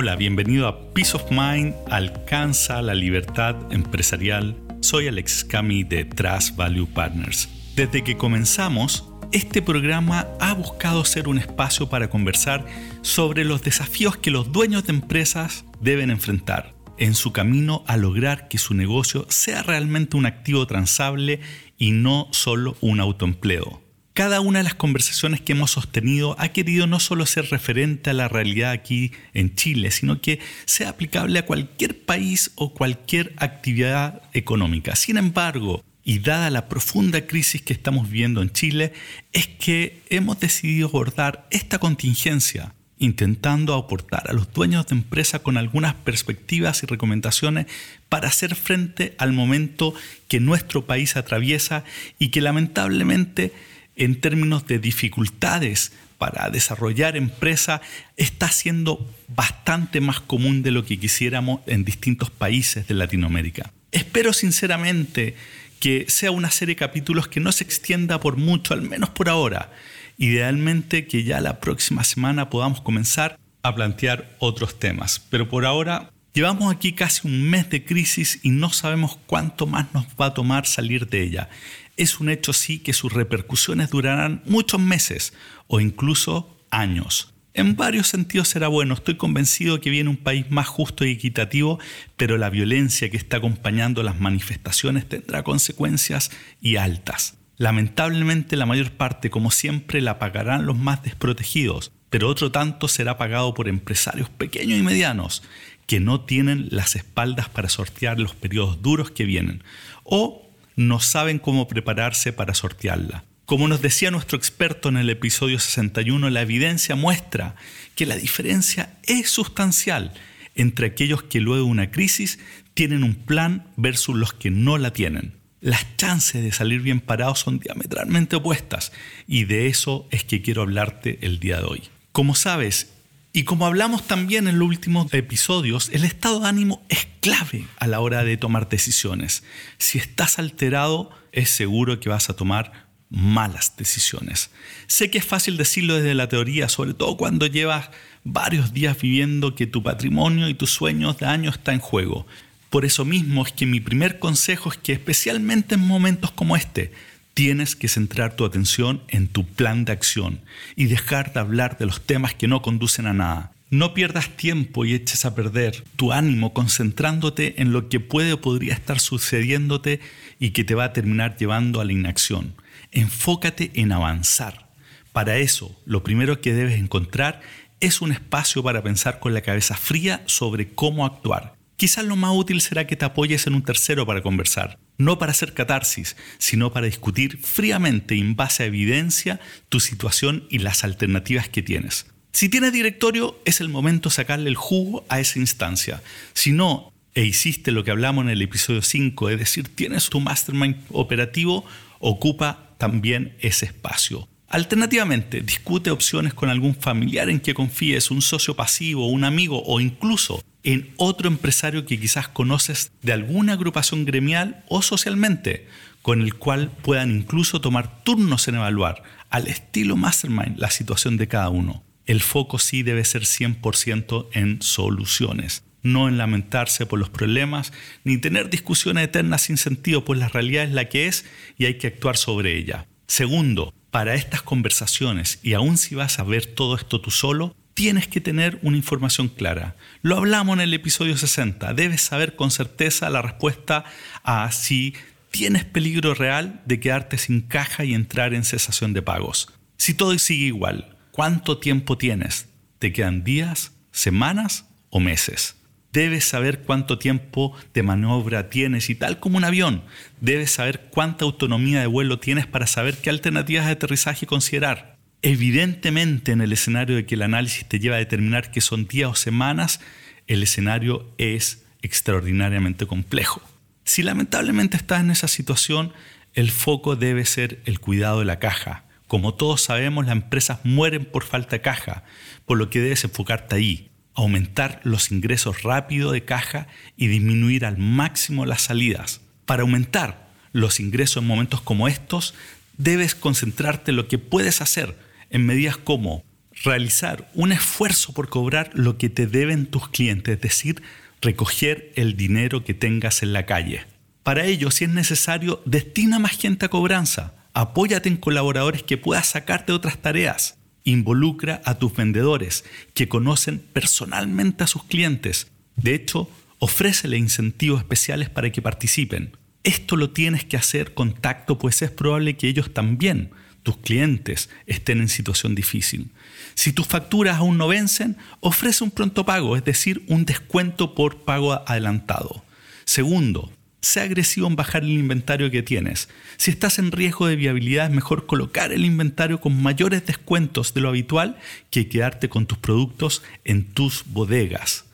Hola, bienvenido a Peace of Mind, alcanza la libertad empresarial. Soy Alex Cami de Trust Value Partners. Desde que comenzamos, este programa ha buscado ser un espacio para conversar sobre los desafíos que los dueños de empresas deben enfrentar en su camino a lograr que su negocio sea realmente un activo transable y no solo un autoempleo. Cada una de las conversaciones que hemos sostenido ha querido no solo ser referente a la realidad aquí en Chile, sino que sea aplicable a cualquier país o cualquier actividad económica. Sin embargo, y dada la profunda crisis que estamos viviendo en Chile, es que hemos decidido abordar esta contingencia intentando aportar a los dueños de empresa con algunas perspectivas y recomendaciones para hacer frente al momento que nuestro país atraviesa y que lamentablemente en términos de dificultades para desarrollar empresa está siendo bastante más común de lo que quisiéramos en distintos países de Latinoamérica. Espero sinceramente que sea una serie de capítulos que no se extienda por mucho, al menos por ahora. Idealmente que ya la próxima semana podamos comenzar a plantear otros temas. Pero por ahora llevamos aquí casi un mes de crisis y no sabemos cuánto más nos va a tomar salir de ella es un hecho sí que sus repercusiones durarán muchos meses o incluso años. En varios sentidos será bueno, estoy convencido que viene un país más justo y equitativo, pero la violencia que está acompañando las manifestaciones tendrá consecuencias y altas. Lamentablemente la mayor parte, como siempre, la pagarán los más desprotegidos, pero otro tanto será pagado por empresarios pequeños y medianos que no tienen las espaldas para sortear los periodos duros que vienen, o no saben cómo prepararse para sortearla. Como nos decía nuestro experto en el episodio 61, la evidencia muestra que la diferencia es sustancial entre aquellos que luego de una crisis tienen un plan versus los que no la tienen. Las chances de salir bien parados son diametralmente opuestas y de eso es que quiero hablarte el día de hoy. Como sabes, y como hablamos también en los últimos episodios, el estado de ánimo es clave a la hora de tomar decisiones. Si estás alterado, es seguro que vas a tomar malas decisiones. Sé que es fácil decirlo desde la teoría, sobre todo cuando llevas varios días viviendo que tu patrimonio y tus sueños de año está en juego. Por eso mismo es que mi primer consejo es que especialmente en momentos como este, tienes que centrar tu atención en tu plan de acción y dejar de hablar de los temas que no conducen a nada. No pierdas tiempo y eches a perder tu ánimo concentrándote en lo que puede o podría estar sucediéndote y que te va a terminar llevando a la inacción. Enfócate en avanzar. Para eso, lo primero que debes encontrar es un espacio para pensar con la cabeza fría sobre cómo actuar. Quizás lo más útil será que te apoyes en un tercero para conversar no para hacer catarsis, sino para discutir fríamente en base a evidencia tu situación y las alternativas que tienes. Si tienes directorio, es el momento de sacarle el jugo a esa instancia. Si no, e hiciste lo que hablamos en el episodio 5, es decir, tienes tu mastermind operativo, ocupa también ese espacio. Alternativamente, discute opciones con algún familiar en que confíes, un socio pasivo, un amigo o incluso en otro empresario que quizás conoces de alguna agrupación gremial o socialmente, con el cual puedan incluso tomar turnos en evaluar al estilo mastermind la situación de cada uno. El foco sí debe ser 100% en soluciones, no en lamentarse por los problemas ni tener discusiones eternas sin sentido, pues la realidad es la que es y hay que actuar sobre ella. Segundo, para estas conversaciones, y aun si vas a ver todo esto tú solo, tienes que tener una información clara. Lo hablamos en el episodio 60. Debes saber con certeza la respuesta a si tienes peligro real de quedarte sin caja y entrar en cesación de pagos. Si todo sigue igual, ¿cuánto tiempo tienes? ¿Te quedan días, semanas o meses? Debes saber cuánto tiempo de maniobra tienes y tal como un avión, debes saber cuánta autonomía de vuelo tienes para saber qué alternativas de aterrizaje considerar. Evidentemente en el escenario de que el análisis te lleva a determinar que son días o semanas, el escenario es extraordinariamente complejo. Si lamentablemente estás en esa situación, el foco debe ser el cuidado de la caja. Como todos sabemos, las empresas mueren por falta de caja, por lo que debes enfocarte ahí aumentar los ingresos rápido de caja y disminuir al máximo las salidas. Para aumentar los ingresos en momentos como estos, debes concentrarte en lo que puedes hacer en medidas como realizar un esfuerzo por cobrar lo que te deben tus clientes, es decir, recoger el dinero que tengas en la calle. Para ello, si es necesario, destina más gente a cobranza. Apóyate en colaboradores que puedas sacarte otras tareas. Involucra a tus vendedores que conocen personalmente a sus clientes. De hecho, ofrécele incentivos especiales para que participen. Esto lo tienes que hacer con tacto, pues es probable que ellos también, tus clientes, estén en situación difícil. Si tus facturas aún no vencen, ofrece un pronto pago, es decir, un descuento por pago adelantado. Segundo, sea agresivo en bajar el inventario que tienes. Si estás en riesgo de viabilidad, es mejor colocar el inventario con mayores descuentos de lo habitual que quedarte con tus productos en tus bodegas.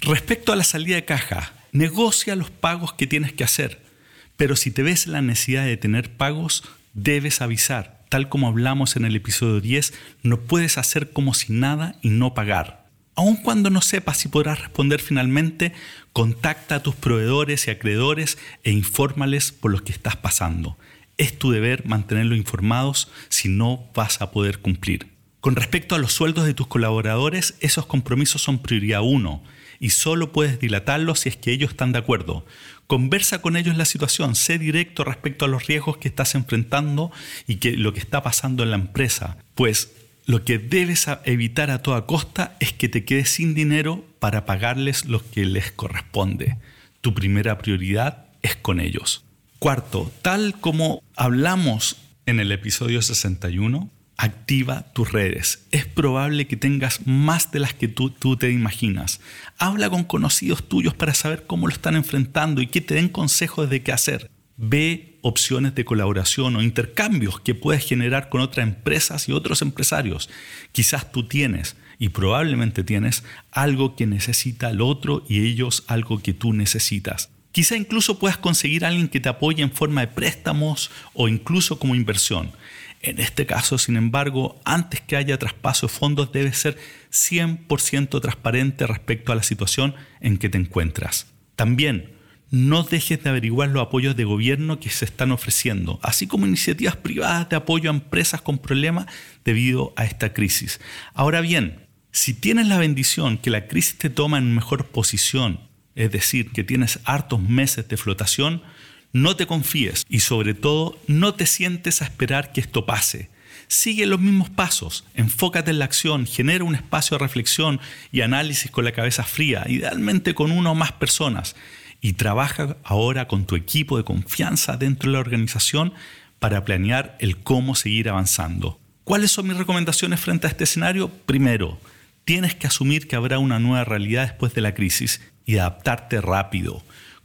Respecto a la salida de caja, negocia los pagos que tienes que hacer. Pero si te ves la necesidad de tener pagos, debes avisar. Tal como hablamos en el episodio 10, no puedes hacer como si nada y no pagar. Aun cuando no sepas si podrás responder finalmente, contacta a tus proveedores y acreedores e infórmales por lo que estás pasando. Es tu deber mantenerlos informados si no vas a poder cumplir. Con respecto a los sueldos de tus colaboradores, esos compromisos son prioridad uno y solo puedes dilatarlos si es que ellos están de acuerdo. Conversa con ellos la situación, sé directo respecto a los riesgos que estás enfrentando y que lo que está pasando en la empresa, pues lo que debes evitar a toda costa es que te quedes sin dinero para pagarles lo que les corresponde. Tu primera prioridad es con ellos. Cuarto, tal como hablamos en el episodio 61, Activa tus redes. Es probable que tengas más de las que tú, tú, te imaginas. Habla con conocidos tuyos para saber cómo lo están enfrentando y que te den consejos de qué hacer. Ve opciones de colaboración o intercambios que puedes generar con otras empresas y otros empresarios. Quizás tú tienes y probablemente tienes algo que necesita el otro y ellos algo que tú necesitas. Quizá incluso puedas conseguir a alguien que te apoye en forma de préstamos o incluso como inversión. En este caso, sin embargo, antes que haya traspaso de fondos, debes ser 100% transparente respecto a la situación en que te encuentras. También, no dejes de averiguar los apoyos de gobierno que se están ofreciendo, así como iniciativas privadas de apoyo a empresas con problemas debido a esta crisis. Ahora bien, si tienes la bendición que la crisis te toma en mejor posición, es decir, que tienes hartos meses de flotación, no te confíes y sobre todo no te sientes a esperar que esto pase. Sigue los mismos pasos, enfócate en la acción, genera un espacio de reflexión y análisis con la cabeza fría, idealmente con una o más personas, y trabaja ahora con tu equipo de confianza dentro de la organización para planear el cómo seguir avanzando. ¿Cuáles son mis recomendaciones frente a este escenario? Primero, tienes que asumir que habrá una nueva realidad después de la crisis y adaptarte rápido.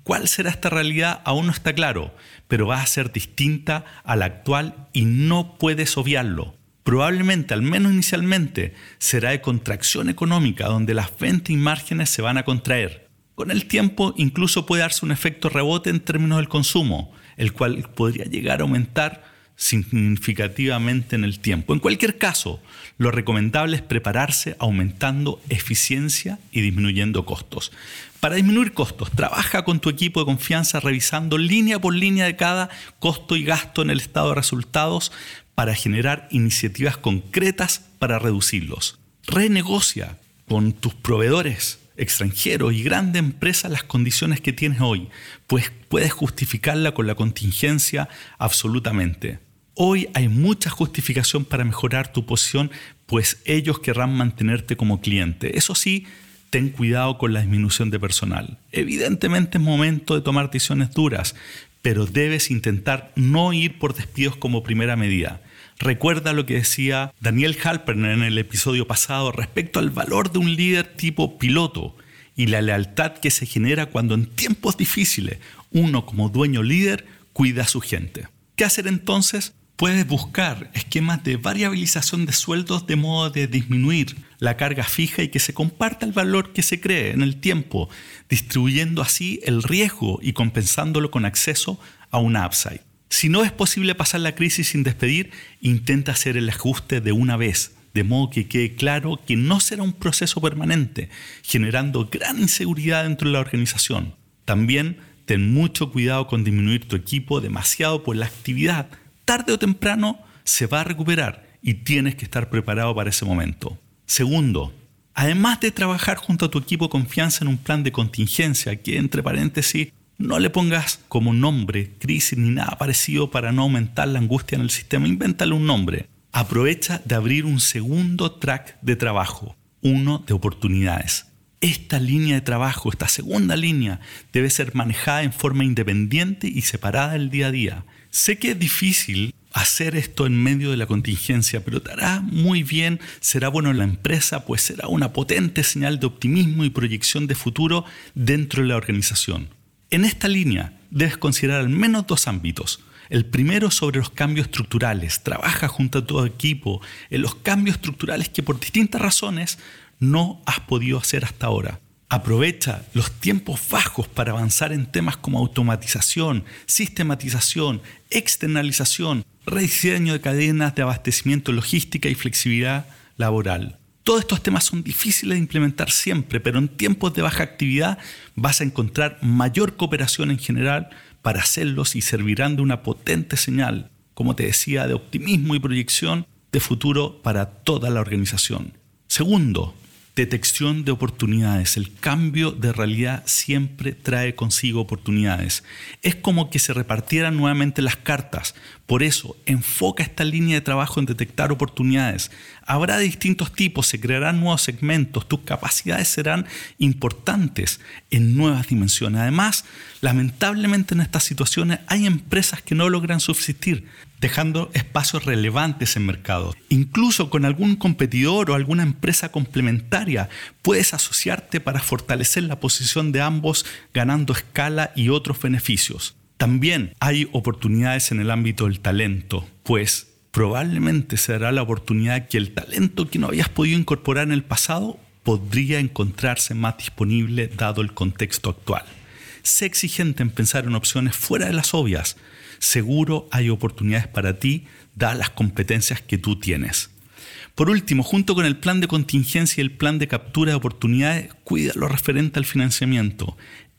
¿Cuál será esta realidad? Aún no está claro, pero va a ser distinta a la actual y no puedes obviarlo. Probablemente, al menos inicialmente, será de contracción económica donde las ventas y márgenes se van a contraer. Con el tiempo incluso puede darse un efecto rebote en términos del consumo, el cual podría llegar a aumentar significativamente en el tiempo. En cualquier caso, lo recomendable es prepararse aumentando eficiencia y disminuyendo costos. Para disminuir costos, trabaja con tu equipo de confianza revisando línea por línea de cada costo y gasto en el estado de resultados para generar iniciativas concretas para reducirlos. Renegocia con tus proveedores extranjeros y grandes empresas las condiciones que tienes hoy, pues puedes justificarla con la contingencia absolutamente. Hoy hay mucha justificación para mejorar tu posición, pues ellos querrán mantenerte como cliente. Eso sí, ten cuidado con la disminución de personal. Evidentemente es momento de tomar decisiones duras, pero debes intentar no ir por despidos como primera medida. Recuerda lo que decía Daniel Halpern en el episodio pasado respecto al valor de un líder tipo piloto y la lealtad que se genera cuando en tiempos difíciles uno como dueño líder cuida a su gente. ¿Qué hacer entonces? Puedes buscar esquemas de variabilización de sueldos de modo de disminuir la carga fija y que se comparta el valor que se cree en el tiempo, distribuyendo así el riesgo y compensándolo con acceso a una upside. Si no es posible pasar la crisis sin despedir, intenta hacer el ajuste de una vez, de modo que quede claro que no será un proceso permanente, generando gran inseguridad dentro de la organización. También ten mucho cuidado con disminuir tu equipo demasiado por la actividad tarde o temprano se va a recuperar y tienes que estar preparado para ese momento. Segundo, además de trabajar junto a tu equipo confianza en un plan de contingencia, que entre paréntesis no le pongas como nombre crisis ni nada parecido para no aumentar la angustia en el sistema, invéntale un nombre. Aprovecha de abrir un segundo track de trabajo, uno de oportunidades. Esta línea de trabajo, esta segunda línea, debe ser manejada en forma independiente y separada del día a día. Sé que es difícil hacer esto en medio de la contingencia, pero te hará muy bien, será bueno en la empresa, pues será una potente señal de optimismo y proyección de futuro dentro de la organización. En esta línea debes considerar al menos dos ámbitos. El primero sobre los cambios estructurales. Trabaja junto a tu equipo en los cambios estructurales que por distintas razones no has podido hacer hasta ahora. Aprovecha los tiempos bajos para avanzar en temas como automatización, sistematización, externalización, rediseño de cadenas de abastecimiento, logística y flexibilidad laboral. Todos estos temas son difíciles de implementar siempre, pero en tiempos de baja actividad vas a encontrar mayor cooperación en general para hacerlos y servirán de una potente señal, como te decía, de optimismo y proyección de futuro para toda la organización. Segundo, detección de oportunidades. El cambio de realidad siempre trae consigo oportunidades. Es como que se repartieran nuevamente las cartas. Por eso, enfoca esta línea de trabajo en detectar oportunidades. Habrá distintos tipos, se crearán nuevos segmentos, tus capacidades serán importantes en nuevas dimensiones. Además, lamentablemente en estas situaciones hay empresas que no logran subsistir dejando espacios relevantes en mercado. Incluso con algún competidor o alguna empresa complementaria puedes asociarte para fortalecer la posición de ambos ganando escala y otros beneficios. También hay oportunidades en el ámbito del talento, pues probablemente será la oportunidad que el talento que no habías podido incorporar en el pasado podría encontrarse más disponible dado el contexto actual. Sé exigente en pensar en opciones fuera de las obvias, seguro hay oportunidades para ti, dadas las competencias que tú tienes. Por último, junto con el plan de contingencia y el plan de captura de oportunidades, cuida lo referente al financiamiento.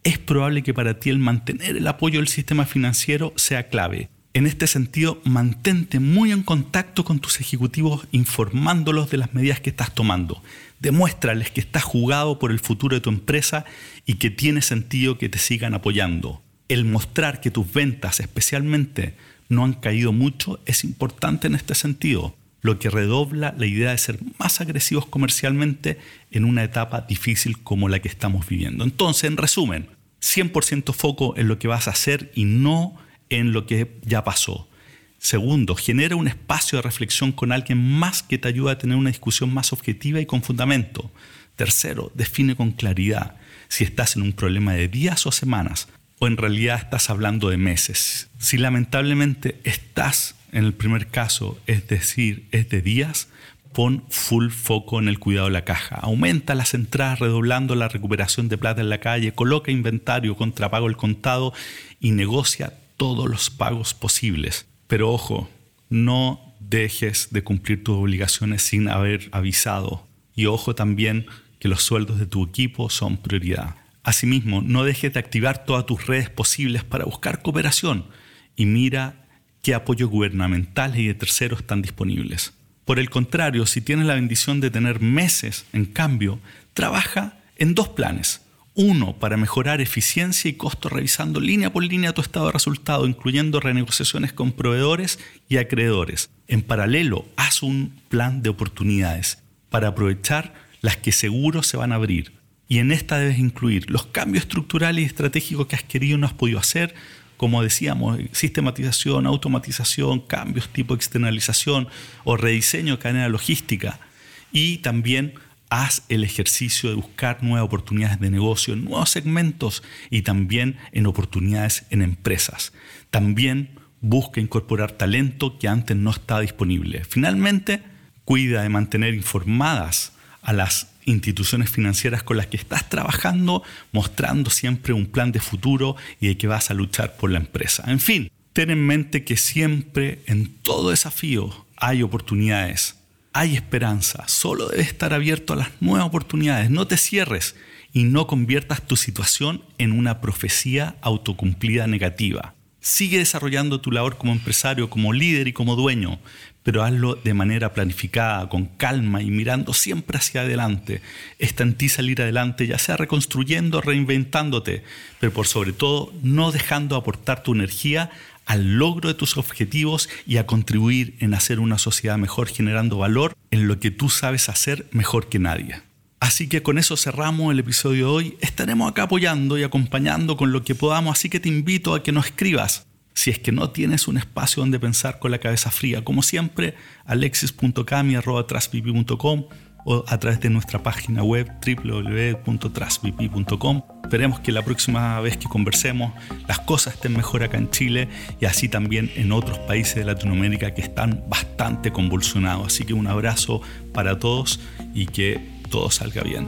Es probable que para ti el mantener el apoyo del sistema financiero sea clave. En este sentido, mantente muy en contacto con tus ejecutivos informándolos de las medidas que estás tomando. Demuéstrales que estás jugado por el futuro de tu empresa y que tiene sentido que te sigan apoyando el mostrar que tus ventas especialmente no han caído mucho es importante en este sentido, lo que redobla la idea de ser más agresivos comercialmente en una etapa difícil como la que estamos viviendo. Entonces, en resumen, 100% foco en lo que vas a hacer y no en lo que ya pasó. Segundo, genera un espacio de reflexión con alguien más que te ayude a tener una discusión más objetiva y con fundamento. Tercero, define con claridad si estás en un problema de días o semanas o en realidad estás hablando de meses. Si lamentablemente estás en el primer caso, es decir, es de días, pon full foco en el cuidado de la caja. Aumenta las entradas redoblando la recuperación de plata en la calle, coloca inventario, contrapago el contado y negocia todos los pagos posibles. Pero ojo, no dejes de cumplir tus obligaciones sin haber avisado. Y ojo también que los sueldos de tu equipo son prioridad. Asimismo, no dejes de activar todas tus redes posibles para buscar cooperación y mira qué apoyos gubernamentales y de terceros están disponibles. Por el contrario, si tienes la bendición de tener meses, en cambio, trabaja en dos planes. Uno, para mejorar eficiencia y costo revisando línea por línea tu estado de resultado, incluyendo renegociaciones con proveedores y acreedores. En paralelo, haz un plan de oportunidades para aprovechar las que seguro se van a abrir y en esta debes incluir los cambios estructurales y estratégicos que has querido y no has podido hacer, como decíamos, sistematización, automatización, cambios tipo externalización o rediseño de cadena logística. Y también haz el ejercicio de buscar nuevas oportunidades de negocio en nuevos segmentos y también en oportunidades en empresas. También busca incorporar talento que antes no estaba disponible. Finalmente, cuida de mantener informadas a las instituciones financieras con las que estás trabajando, mostrando siempre un plan de futuro y de que vas a luchar por la empresa. En fin, ten en mente que siempre en todo desafío hay oportunidades, hay esperanza, solo debes estar abierto a las nuevas oportunidades, no te cierres y no conviertas tu situación en una profecía autocumplida negativa. Sigue desarrollando tu labor como empresario, como líder y como dueño, pero hazlo de manera planificada, con calma y mirando siempre hacia adelante. Está en ti salir adelante, ya sea reconstruyendo, reinventándote, pero por sobre todo no dejando aportar tu energía al logro de tus objetivos y a contribuir en hacer una sociedad mejor generando valor en lo que tú sabes hacer mejor que nadie. Así que con eso cerramos el episodio de hoy. Estaremos acá apoyando y acompañando con lo que podamos, así que te invito a que nos escribas. Si es que no tienes un espacio donde pensar con la cabeza fría, como siempre, alexis.cami.com o a través de nuestra página web www.trasvp.com. Esperemos que la próxima vez que conversemos las cosas estén mejor acá en Chile y así también en otros países de Latinoamérica que están bastante convulsionados. Así que un abrazo para todos y que todo salga bien.